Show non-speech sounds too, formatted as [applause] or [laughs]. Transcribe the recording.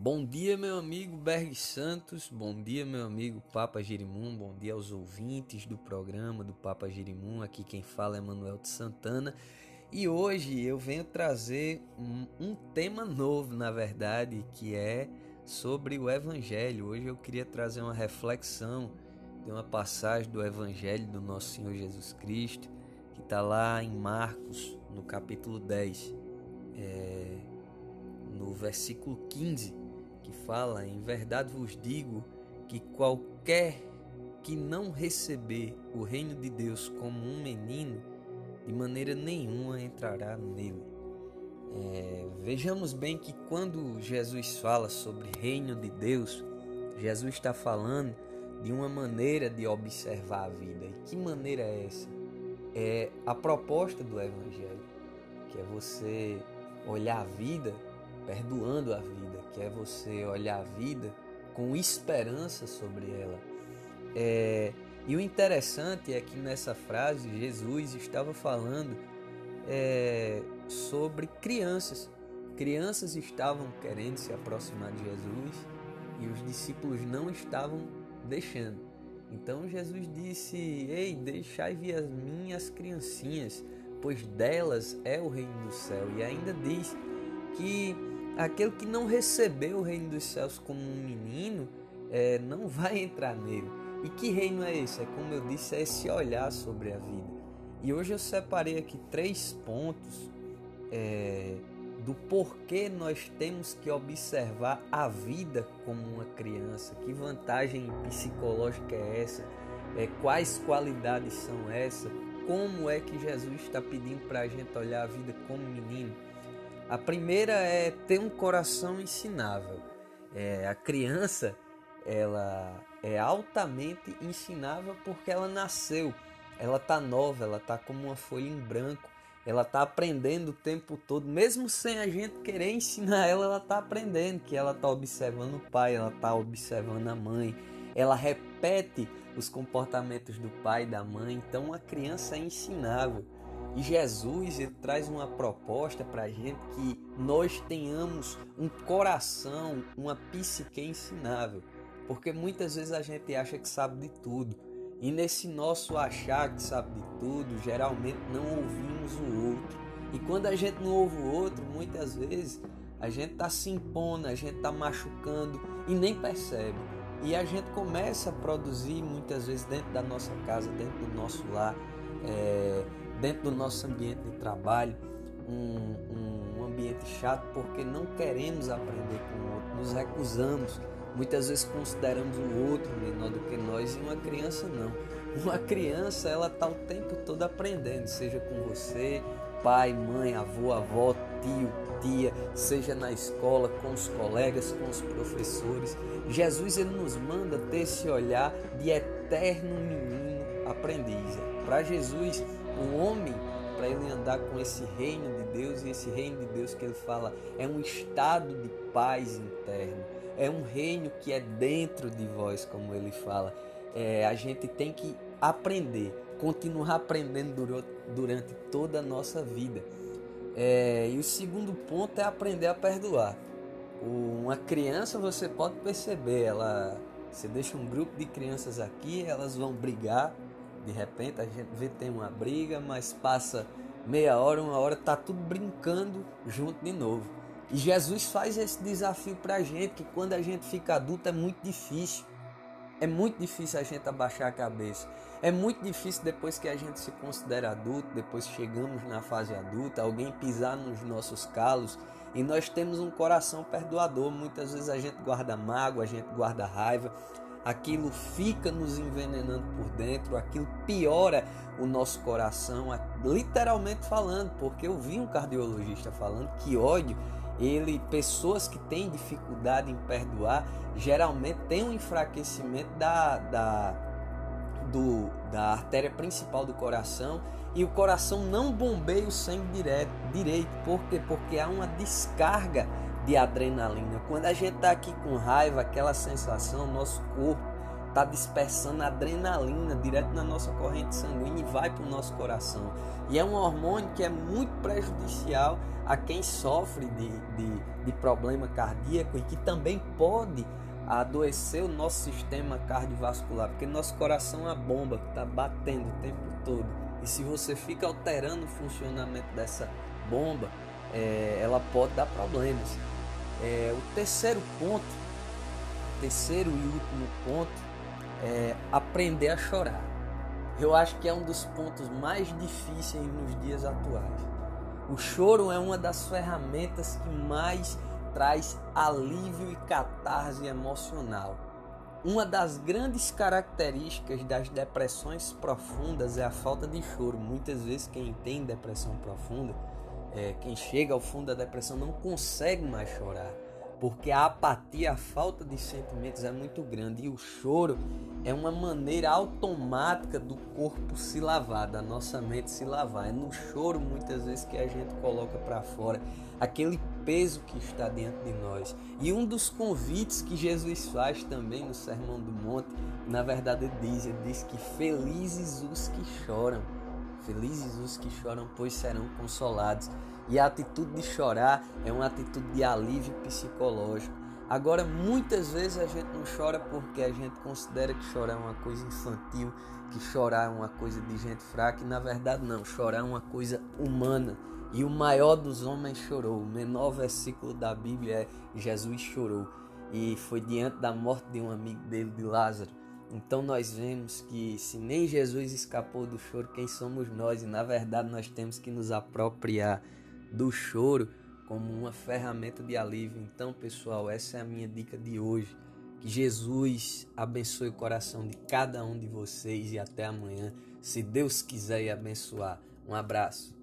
Bom dia, meu amigo Berg Santos, bom dia, meu amigo Papa Girimum, bom dia aos ouvintes do programa do Papa Girimum. Aqui quem fala é Manuel de Santana e hoje eu venho trazer um, um, tema novo, na verdade, que é sobre o Evangelho. Hoje eu queria trazer uma reflexão de uma passagem do Evangelho do nosso Senhor Jesus Cristo, que está lá em Marcos, no capítulo 10, é, no versículo 15, que fala: Em verdade vos digo que qualquer que não receber o reino de Deus como um menino, de maneira nenhuma entrará nele. É, vejamos bem que quando Jesus fala sobre reino de Deus, Jesus está falando de uma maneira de observar a vida. E que maneira é essa? É a proposta do Evangelho, que é você olhar a vida perdoando a vida, que é você olhar a vida com esperança sobre ela. É, e o interessante é que nessa frase Jesus estava falando é, sobre crianças. Crianças estavam querendo se aproximar de Jesus e os discípulos não estavam deixando. Então Jesus disse: Ei, deixai vir as minhas criancinhas, pois delas é o reino do céu. E ainda diz que aquele que não recebeu o reino dos céus como um menino é, não [laughs] vai entrar nele. E que reino é esse? É como eu disse, é esse olhar sobre a vida. E hoje eu separei aqui três pontos é, do porquê nós temos que observar a vida como uma criança. Que vantagem psicológica é essa? É, quais qualidades são essas? Como é que Jesus está pedindo para a gente olhar a vida como menino? A primeira é ter um coração ensinável. É, a criança ela é altamente ensinável porque ela nasceu, ela tá nova, ela tá como uma folha em branco, ela tá aprendendo o tempo todo, mesmo sem a gente querer ensinar ela, ela tá aprendendo que ela tá observando o pai, ela tá observando a mãe, ela repete os comportamentos do pai e da mãe, então a criança é ensinável. E Jesus ele traz uma proposta para a gente que nós tenhamos um coração, uma psique ensinável. Porque muitas vezes a gente acha que sabe de tudo. E nesse nosso achar que sabe de tudo, geralmente não ouvimos o outro. E quando a gente não ouve o outro, muitas vezes a gente está se impondo, a gente está machucando e nem percebe. E a gente começa a produzir muitas vezes dentro da nossa casa, dentro do nosso lar, é, dentro do nosso ambiente de trabalho, um, um ambiente chato porque não queremos aprender com o outro, nos recusamos Muitas vezes consideramos o outro menor do que nós e uma criança não. Uma criança, ela está o tempo todo aprendendo, seja com você, pai, mãe, avô, avó, tio, tia, seja na escola, com os colegas, com os professores. Jesus ele nos manda ter esse olhar de eterno menino aprendiz. Para Jesus, o homem, para ele andar com esse reino de Deus, e esse reino de Deus que ele fala é um estado de paz interno é um reino que é dentro de vós, como ele fala. É, a gente tem que aprender, continuar aprendendo durante toda a nossa vida. É, e o segundo ponto é aprender a perdoar. Uma criança você pode perceber, ela, você deixa um grupo de crianças aqui, elas vão brigar. De repente a gente vê tem uma briga, mas passa meia hora, uma hora, tá tudo brincando junto de novo. E Jesus faz esse desafio para a gente, que quando a gente fica adulto é muito difícil. É muito difícil a gente abaixar a cabeça. É muito difícil depois que a gente se considera adulto, depois chegamos na fase adulta, alguém pisar nos nossos calos e nós temos um coração perdoador. Muitas vezes a gente guarda mágoa, a gente guarda raiva, aquilo fica nos envenenando por dentro, aquilo piora o nosso coração, literalmente falando, porque eu vi um cardiologista falando que ódio ele pessoas que têm dificuldade em perdoar geralmente têm um enfraquecimento da, da, do, da artéria principal do coração e o coração não bombeia o sangue direto, direito. Por quê? Porque há uma descarga de adrenalina. Quando a gente está aqui com raiva, aquela sensação, nosso corpo tá dispersando adrenalina direto na nossa corrente sanguínea e vai para o nosso coração. E é um hormônio que é muito prejudicial a quem sofre de, de, de problema cardíaco e que também pode adoecer o nosso sistema cardiovascular, porque nosso coração é uma bomba que está batendo o tempo todo. E se você fica alterando o funcionamento dessa bomba, é, ela pode dar problemas. É, o terceiro ponto, terceiro e último ponto, é aprender a chorar. Eu acho que é um dos pontos mais difíceis nos dias atuais. O choro é uma das ferramentas que mais traz alívio e catarse emocional. Uma das grandes características das depressões profundas é a falta de choro. Muitas vezes quem tem depressão profunda é, quem chega ao fundo da depressão não consegue mais chorar, porque a apatia, a falta de sentimentos é muito grande e o choro é uma maneira automática do corpo se lavar, da nossa mente se lavar. É no choro muitas vezes que a gente coloca para fora aquele peso que está dentro de nós. E um dos convites que Jesus faz também no Sermão do Monte, na verdade ele diz, ele diz que felizes os que choram Felizes os que choram, pois serão consolados. E a atitude de chorar é uma atitude de alívio psicológico. Agora, muitas vezes a gente não chora porque a gente considera que chorar é uma coisa infantil, que chorar é uma coisa de gente fraca, e na verdade não, chorar é uma coisa humana. E o maior dos homens chorou. O menor versículo da Bíblia é Jesus chorou. E foi diante da morte de um amigo dele, de Lázaro. Então nós vemos que se nem Jesus escapou do choro, quem somos nós? E na verdade nós temos que nos apropriar do choro como uma ferramenta de alívio. Então, pessoal, essa é a minha dica de hoje. Que Jesus abençoe o coração de cada um de vocês e até amanhã, se Deus quiser e abençoar. Um abraço.